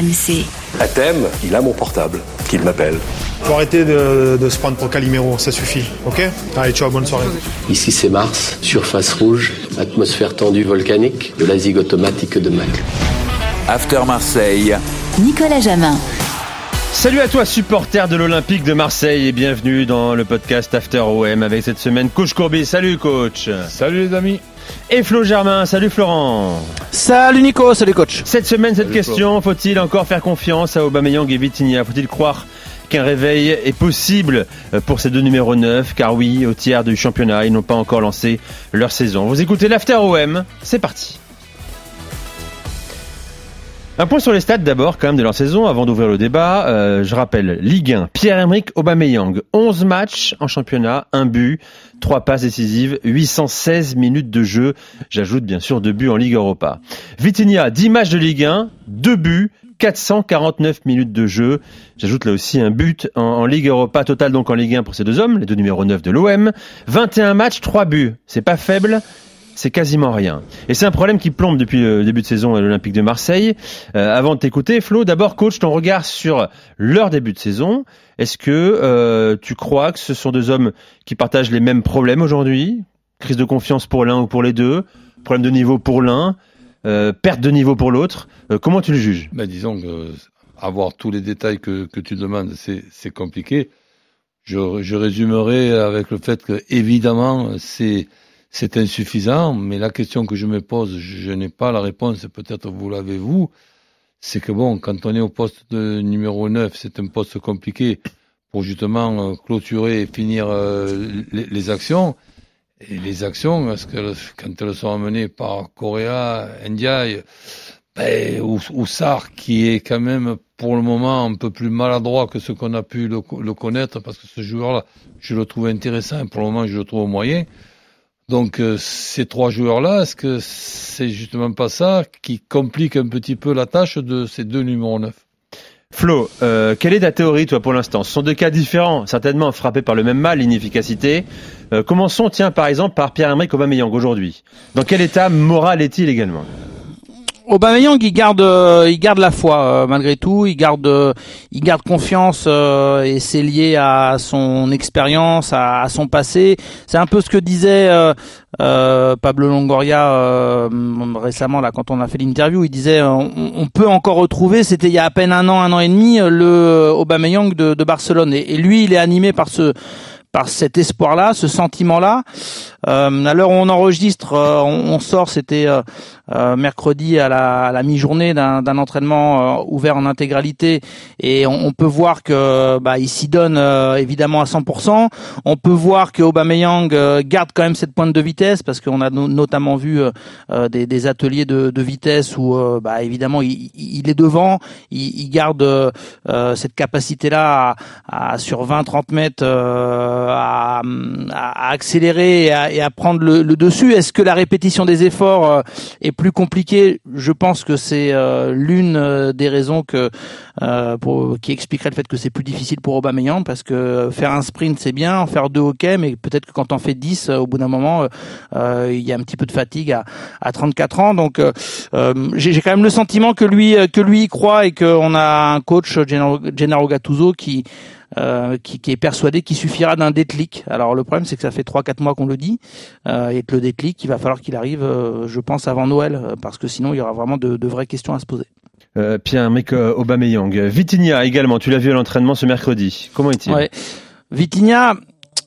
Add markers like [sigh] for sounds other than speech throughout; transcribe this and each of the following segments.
RMC. À thème, il a mon portable, qu'il m'appelle. Faut arrêter de, de se prendre pour Calimero, ça suffit, ok? Allez, ciao, bonne soirée. Ici c'est Mars, surface rouge, atmosphère tendue volcanique, de la zig automatique de Mac. After Marseille. Nicolas Jamin. Salut à toi supporter de l'Olympique de Marseille et bienvenue dans le podcast After OM avec cette semaine coach Courbet. Salut coach. Salut les amis. Et Flo Germain. Salut Florent. Salut Nico, salut coach. Cette semaine cette Salut, question, faut-il encore faire confiance à Aubameyang et Vitinha? Faut-il croire qu'un réveil est possible pour ces deux numéros 9 Car oui, au tiers du championnat, ils n'ont pas encore lancé leur saison. Vous écoutez l'After OM, c'est parti. Un point sur les stats d'abord quand même de leur saison avant d'ouvrir le débat. Euh, je rappelle, Ligue 1, Pierre-Emerick Aubameyang, 11 matchs en championnat, un but, 3 passes décisives, 816 minutes de jeu. J'ajoute bien sûr 2 buts en Ligue Europa. Vitinha, 10 matchs de Ligue 1, 2 buts, 449 minutes de jeu. J'ajoute là aussi un but en, en Ligue Europa, total donc en Ligue 1 pour ces deux hommes, les deux numéros 9 de l'OM. 21 matchs, 3 buts. C'est pas faible c'est quasiment rien. Et c'est un problème qui plombe depuis le début de saison à l'Olympique de Marseille. Euh, avant de t'écouter, Flo, d'abord, coach, ton regard sur leur début de saison. Est-ce que euh, tu crois que ce sont deux hommes qui partagent les mêmes problèmes aujourd'hui? Crise de confiance pour l'un ou pour les deux Problème de niveau pour l'un euh, Perte de niveau pour l'autre Comment tu le juges? Ben, disons que avoir tous les détails que, tu demandes, c'est c'est compliqué. Je, je résumerai avec le fait que évidemment c'est c'est insuffisant, mais la question que je me pose, je, n'ai pas la réponse, peut-être vous l'avez vous, c'est que bon, quand on est au poste de numéro 9, c'est un poste compliqué pour justement euh, clôturer et finir euh, les, actions. Et les actions, est-ce que quand elles sont amenées par Correa, Ndiaye, ben, ou, ou Sarr, qui est quand même pour le moment un peu plus maladroit que ce qu'on a pu le, le connaître, parce que ce joueur-là, je le trouve intéressant, pour le moment je le trouve moyen. Donc euh, ces trois joueurs-là, est-ce que c'est justement pas ça qui complique un petit peu la tâche de ces deux numéros 9 Flo, euh, quelle est ta théorie, toi, pour l'instant? Ce sont deux cas différents, certainement frappés par le même mal, l'inefficacité. Euh, commençons, tiens, par exemple, par Pierre-Emerick Aubameyang aujourd'hui. Dans quel état moral est-il également? Aubameyang, il garde, euh, il garde la foi euh, malgré tout. Il garde, euh, il garde confiance et c'est lié à son expérience, à, son passé. C'est un peu ce que disait euh, Pablo Longoria euh, récemment là quand on a fait l'interview. Il disait on, peut encore retrouver. C'était il y a à peine un an, un an et demi, le Aubameyang de, de Barcelone. Et, et lui, il est animé par ce par cet espoir-là, ce sentiment-là. Euh, à l'heure où on enregistre, euh, on, on sort, c'était euh, euh, mercredi à la, mi-journée d'un entraînement euh, ouvert en intégralité, et on, peut voir que bah, il s'y donne euh, évidemment à 100%. On peut voir que Aubameyang euh, garde quand même cette pointe de vitesse parce qu'on a no- notamment vu des, ateliers de, vitesse où bah, évidemment il, est devant, il, garde cette capacité-là sur 20-30 mètres à, accélérer et à, prendre le, le dessus. Est-ce que la répétition des efforts est plus compliquée Je pense que c'est euh, l'une euh, des raisons que euh, pour, qui expliquerait le fait que c'est plus difficile pour Aubameyang parce que faire un sprint c'est bien, en faire deux ok, mais peut-être que quand on fait 10 euh, au bout d'un moment euh, euh, il y a un petit peu de fatigue à, à 34 ans. Donc euh, euh, j'ai quand même le sentiment que lui euh, que lui y croit et qu'on a un coach Gennaro Gattuso qui euh, qui, qui est persuadé qu'il suffira d'un déclic. Alors le problème c'est que ça fait 3-4 mois qu'on le dit euh, et que le déclic il va falloir qu'il arrive euh, je pense avant Noël euh, parce que sinon il y aura vraiment de, de vraies questions à se poser. euh, Pierre-Emerick euh, Aubameyang. Vitinha également, tu l'as vu à l'entraînement ce mercredi. Comment est-il? Ouais. Vitinha,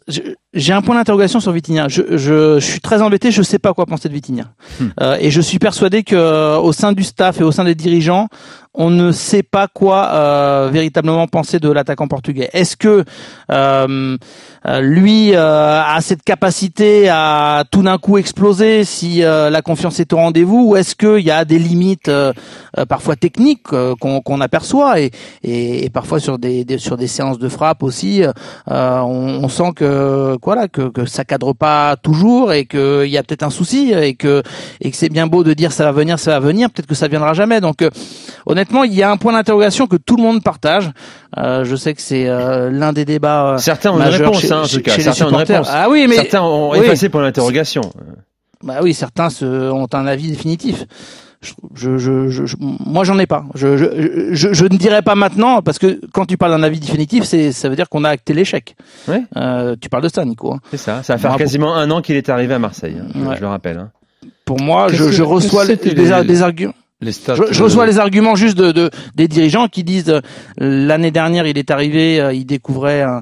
je- j'ai un point d'interrogation sur Vitinha. Je, je, je suis très embêté, je sais pas quoi penser de Vitinha. Hmm. Euh, et je suis persuadé que euh, au sein du staff et au sein des dirigeants, on ne sait pas quoi euh, véritablement penser de l'attaquant portugais. Est-ce que euh, euh, lui euh, a cette capacité à tout d'un coup exploser si euh, la confiance est au rendez-vous? Ou est-ce qu'il y a des limites parfois techniques euh, qu'on qu'on aperçoit? Et, et, et parfois sur des, des- sur des séances de frappe aussi euh, on, on sent que voilà que, que ça cadre pas toujours et qu'il y a peut-être un souci et que et que c'est bien beau de dire ça va venir ça va venir peut-être que ça viendra jamais donc euh, honnêtement il y a un point d'interrogation que tout le monde partage Euh, je sais que c'est euh, l'un des débats euh, Certains ont une réponse, chez- hein, en tout cas. Certains ont une réponse. ah oui mais Certains ont oui. effacé pour l'interrogation. bah oui, certains se, ont un avis définitif. Je, je, je, moi j'en ai pas. Je, je, je, je ne dirais pas maintenant parce que quand tu parles d'un avis définitif, c'est ça veut dire qu'on a acté l'échec. Ouais. Euh, tu parles de ça, Nico. hein. C'est ça. Ça va faire quasiment un an qu'il est arrivé à Marseille. hein, je, Ouais. je le rappelle. hein. Pour moi, je, reçois les- des arguments. Les. Je, je euh, reçois les arguments juste de, de des dirigeants qui disent euh, l'année dernière il est arrivé, euh, il découvrait un,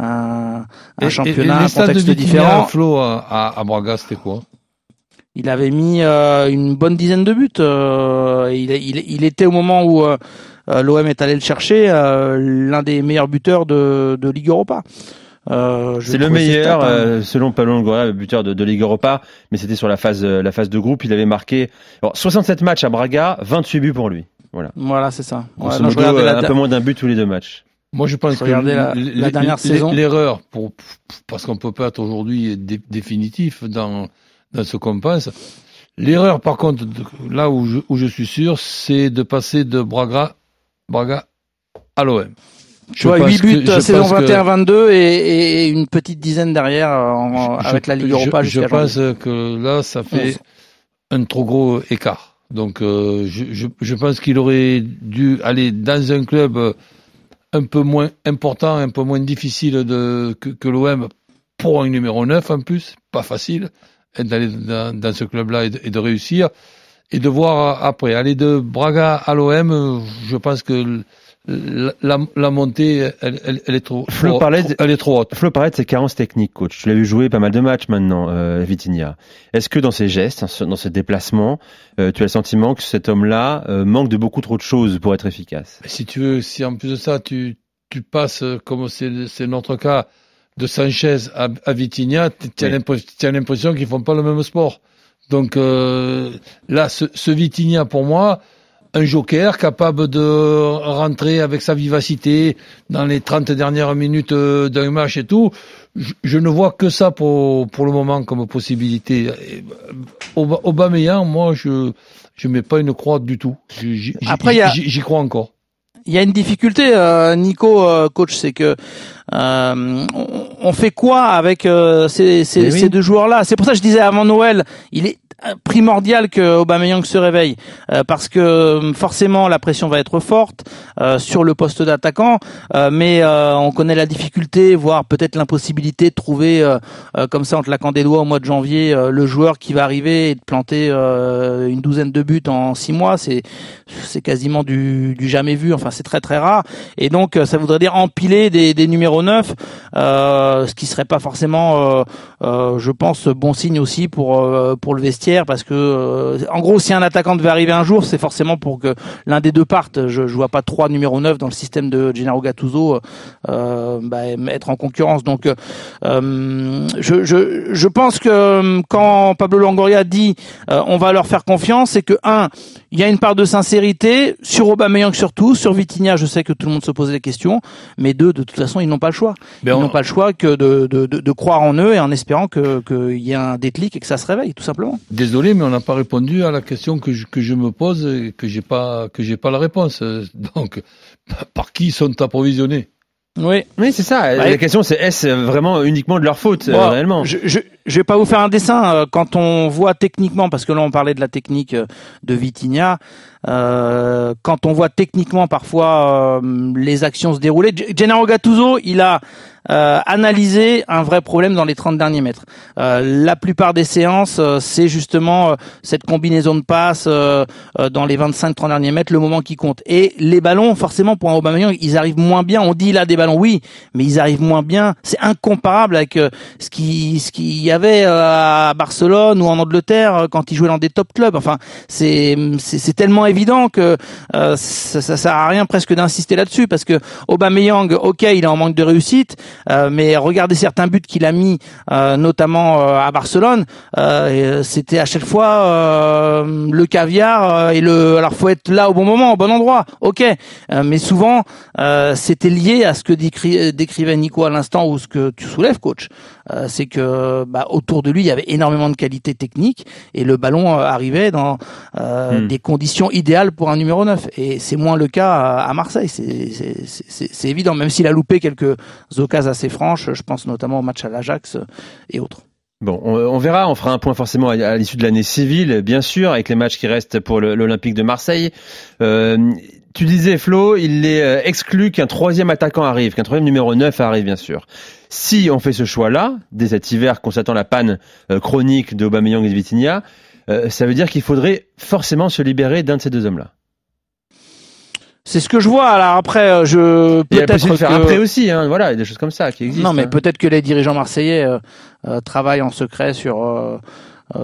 un, un et- et- championnat, et les un de contexte Vitinha différent. Flo à, à, à Braga, c'était quoi? Il avait mis euh, une bonne dizaine de buts. euh, il, il, il était au moment où euh, l'OM est allé le chercher, euh, l'un des meilleurs buteurs de, de Ligue Europa. Euh, C'est le meilleur, stats, hein. selon Pablo Longoria, le buteur de, de Ligue Europa, mais c'était sur la phase, la phase de groupe. Il avait marqué alors, 67 matchs à Braga, 28 buts pour lui. Voilà. Voilà, c'est ça. Ouais, non, modo, euh, la un peu moins d'un but tous les deux matchs. Moi, je pense que la- la dernière saison. L'erreur, pour, parce qu'on peut pas être aujourd'hui dé- définitif dans, dans ce qu'on pense. L'erreur, par contre, là où je, où je suis sûr, c'est de passer de Braga, Braga à l'OM. Tu vois, 8 pense que- buts je saison pense que- 21-22 et, et une petite dizaine derrière en- je- avec la Ligue je- Europa Je, jusqu'à pense janvier. que là, ça fait un trop gros écart. Donc, euh, je, je, je pense qu'il aurait dû aller dans un club un peu moins important, un peu moins difficile de, que, que l'OM pour un numéro 9 en plus. Pas facile d'aller dans, dans ce club-là et, de- et de réussir. Et de voir après. Aller de Braga à l'OM, euh, je pense que la, montée, elle, elle, elle est trop, Flo trop- elle est trop haute. Flo parlait de ses carences techniques, coach. Tu l'as vu jouer pas mal de matchs maintenant, euh, Vitinha. Est-ce que dans ses gestes, dans ses déplacements, euh, tu as le sentiment que cet homme-là euh, manque de beaucoup trop de choses pour être efficace? Si tu veux, si en plus de ça, tu, tu passes, euh, comme c'est notre cas, de Sanchez à, à Vitinha, tu as Oui. l'impression qu'ils font pas le même sport. Donc euh, là, ce, ce Vitinha, pour moi, un joker capable de rentrer avec sa vivacité dans les 30 dernières minutes euh, d'un match et tout, je, je ne vois que ça pour, pour le moment comme possibilité. Euh, Aub- Aubameyang, moi, je je mets pas une croix du tout. J'y crois encore. Il y a une difficulté, euh, Nico, euh, coach, c'est que euh, on, on fait quoi avec euh, ces, ces, Mais oui. ces deux joueurs-là? C'est pour ça que je disais avant Noël, il est primordial que Aubameyang se réveille euh, parce que euh, forcément la pression va être forte euh, sur le poste d'attaquant, euh, mais euh, on connaît la difficulté, voire peut-être l'impossibilité de trouver euh, comme ça en claquant des doigts au mois de janvier le joueur qui va arriver et de planter une douzaine de buts en six mois. C'est c'est quasiment du, du jamais vu. Enfin, c'est très très rare. Et donc, ça voudrait dire empiler des, des numéros 9, euh, ce qui serait pas forcément, je pense, bon signe aussi pour pour le vestiaire, parce que euh, en gros, si un attaquant devait arriver un jour, c'est forcément pour que l'un des deux parte. Je, je vois pas trois numéros 9 dans le système de Gennaro Gattuso euh, bah, être en concurrence. Donc, euh, je, je je pense que euh, quand Pablo Longoria dit euh, on va leur faire confiance, c'est que un il y a une part de sincérité sur Aubameyang surtout, sur Vitinha, je sais que tout le monde se pose des questions, mais deux, de toute façon, ils n'ont pas le choix. Ben, ils on- n'ont pas le choix que de, de, de, de croire en eux et en espérant que qu'il y ait un déclic et que ça se réveille, tout simplement. Désolé, mais on n'a pas répondu à la question que je, que je me pose et que j'ai pas que j'ai pas la réponse. [laughs] Donc, par qui sont approvisionnés? Oui. Oui, c'est ça. Ouais. La question, c'est est-ce vraiment uniquement de leur faute, euh, réellement? je, je, je vais pas vous faire un dessin. euh, Quand on voit techniquement, parce que là on parlait de la technique euh, de Vitinha, euh, quand on voit techniquement parfois euh, les actions se dérouler, Gennaro Gattuso, il a euh, analysé un vrai problème dans les 30 derniers mètres. Euh, la plupart des séances, c'est justement cette combinaison de passes dans les 25-30 derniers mètres, le moment qui compte. Et les ballons, forcément, pour un Aubameyang, ils arrivent moins bien. On dit il a des ballons, oui, mais ils arrivent moins bien. C'est incomparable avec ce qui ce qu'il y euh, à Barcelone ou en Angleterre euh, quand il jouait dans des top clubs. Enfin, c'est tellement évident que euh, ça, ça sert à rien presque d'insister là-dessus parce que Aubameyang, ok, il est en manque de réussite, euh, mais regardez certains buts qu'il a mis, euh, notamment euh, à Barcelone, c'était à chaque fois le caviar et le. Alors faut être là au bon moment, au bon endroit, ok, mais souvent c'était lié à ce que décri- décrivait Nico à l'instant ou ce que tu soulèves, coach. Euh, c'est que bah, autour de lui il y avait énormément de qualité technique et le ballon euh, arrivait dans euh, Hmm. des conditions idéales pour un numéro 9 et c'est moins le cas à, à Marseille. C'est c'est- c'est- c'est- c'est évident. Même s'il a loupé quelques occasions assez franches je pense notamment au match à l'Ajax euh, et autres. Bon, on, on verra, on fera un point forcément à, à l'issue de l'année civile, bien sûr, avec les matchs qui restent pour l'Olympique de Marseille. Euh, tu disais, Flo, il est euh, exclu qu'un troisième attaquant arrive, qu'un troisième numéro 9 arrive, bien sûr. Si on fait ce choix-là, dès cet hiver, constatant la panne euh, chronique de Aubameyang et de Vitinha, euh, ça veut dire qu'il faudrait forcément se libérer d'un de ces deux hommes-là. C'est ce que je vois. Alors après, je peut-être faire que- après aussi, hein, voilà, il y a des choses comme ça qui existent. Non, mais hein. peut-être que les dirigeants marseillais euh, euh, travaillent en secret sur euh,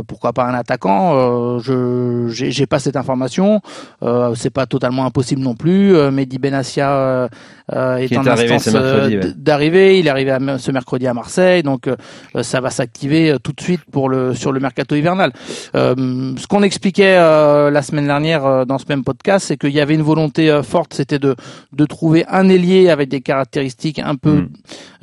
pourquoi pas un attaquant. Euh, je j'ai pas cette information. Euh, c'est pas totalement impossible non plus. Euh, Mehdi Benassia euh, est en instance euh, ouais. d- d'arriver. Il est arrivé à- ce mercredi à Marseille, donc euh, ça va s'activer euh, tout de suite pour le sur le mercato hivernal. Euh, ce qu'on expliquait euh, la semaine dernière euh, dans ce même podcast, c'est qu'il y avait une volonté forte, c'était de de trouver un ailier avec des caractéristiques un peu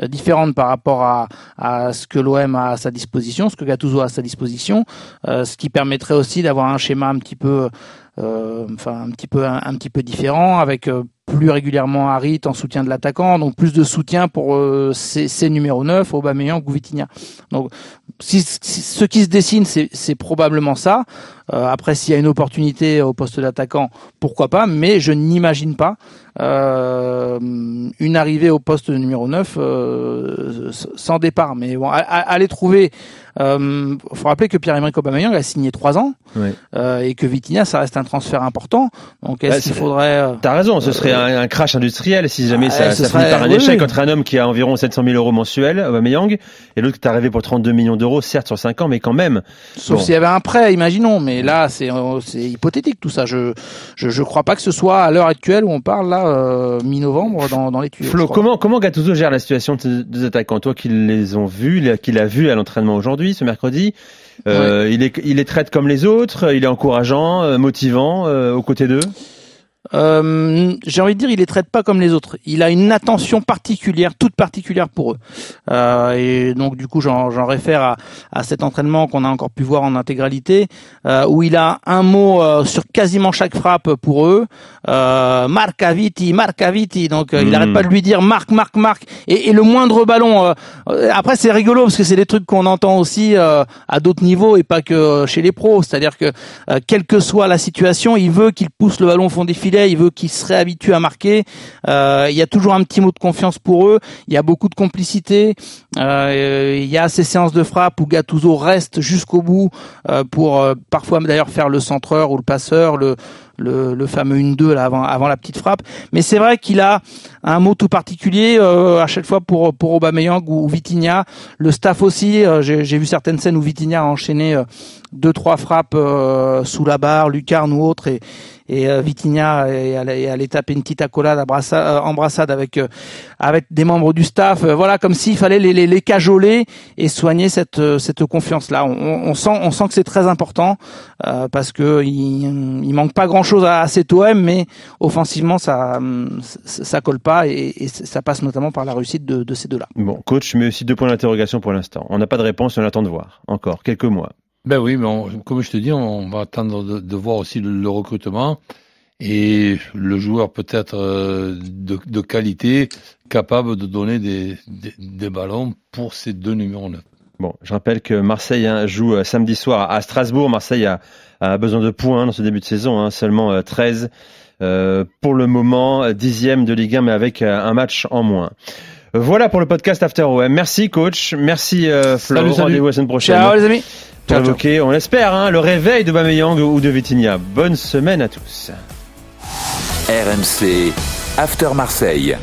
Mm. différentes par rapport à, à ce que l'OM a à sa disposition, ce que Gattuso a à sa disposition, euh, ce qui permettrait aussi d'avoir un schéma un petit peu, euh, enfin un petit peu un, un petit peu différent, avec euh, plus régulièrement Harit en soutien de l'attaquant, donc plus de soutien pour euh, ces, ces numéros 9, Aubameyang Vitinha. Donc si, si- ce qui se dessine, c'est probablement ça. Euh, après, s'il y a une opportunité au poste d'attaquant, pourquoi pas, mais je n'imagine pas euh, une arrivée au poste numéro 9 euh, sans départ. Mais bon, aller trouver. Euh, faut rappeler que Pierre-Emerick Aubameyang a signé trois ans Ouais. et que Vitinha, ça reste un transfert important. Donc, est-ce Bah, qu'il faudrait T'as raison, ce serait un, un crash industriel si jamais Ouais, ça, ça finit serait- par un oui, échec oui. entre un homme qui a environ 700 000 euros mensuels, Aubameyang, et l'autre qui est arrivé pour 32 millions d'euros, certes sur 5 ans, mais quand même. Sauf Bon. s'il y avait un prêt, imaginons. Mais là, c'est euh, c'est hypothétique tout ça. Je, je je crois pas que ce soit à l'heure actuelle où on parle là euh, mi-novembre dans dans les tuyaux. Flo, comment, comment Gattuso gère la situation de- des attaquants Toi qui les ont vus, qui l'a vu à l'entraînement aujourd'hui, ce mercredi, euh, il, est, il les traite comme les autres, il est encourageant, motivant euh, aux côtés d'eux? Euh, j'ai envie de dire, il les traite pas comme les autres. Il a une attention particulière, toute particulière pour eux. Euh, et donc du coup, j'en réfère à, à cet entraînement qu'on a encore pu voir en intégralité, euh, où il a un mot euh, sur quasiment chaque frappe pour eux. Euh, Marca Viti, Marca Viti. Donc euh, il Mm. arrête pas de lui dire Marc, Marc, Marc. Et, et le moindre ballon. après, c'est rigolo parce que c'est des trucs qu'on entend aussi euh, à d'autres niveaux et pas que chez les pros. C'est-à-dire que euh, quelle que soit la situation, il veut qu'il pousse le ballon au fond des filets, il veut qu'il se réhabitue à marquer. Euh, il y a toujours un petit mot de confiance pour eux. Il y a beaucoup de complicité. Euh, il y a ces séances de frappe où Gattuso reste jusqu'au bout euh, pour parfois d'ailleurs faire le centreur ou le passeur, le fameux 1-2 là avant, la petite frappe. Mais c'est vrai qu'il a un mot tout particulier à chaque fois pour pour Aubameyang ou, ou. Le staff aussi. J'ai vu certaines scènes où Vitinha a enchaîné deux trois frappes sous la barre, lucarne ou autre et euh, Vitinha est allé taper une petite accolade, abrassa- euh, embrassade avec euh, avec des membres du staff. Voilà, comme s'il fallait les, les, les cajoler et soigner cette cette confiance là. On, on sent on sent que c'est très important euh, parce que il, il manque pas grand chose à, à cet OM, mais offensivement ça ça, ça colle pas et, et ça passe notamment par la réussite de, de ces deux là. Bon, coach, mais aussi deux points d'interrogation pour l'instant. On n'a pas de réponse, on attend de voir. Encore quelques mois. Ben oui, mais on- comme je te dis, on va attendre de, voir aussi le, recrutement et le joueur peut-être euh, de, qualité capable de donner des, des, ballons pour ces deux numéros 9. Bon, je rappelle que Marseille hein, joue euh, samedi soir à Strasbourg. Marseille a, a besoin de points dans ce début de saison, hein, seulement euh, 13 euh, pour le moment, dixième de Ligue 1, mais avec un match en moins. Voilà pour le podcast After OM. Merci coach, merci euh, Flo. Salut, salut. Rendez-vous la semaine prochaine. Ciao les amis. Pour Ciao, on l'espère, hein, le réveil de Bameyang ou de Vitinha. Bonne semaine à tous. RMC After Marseille.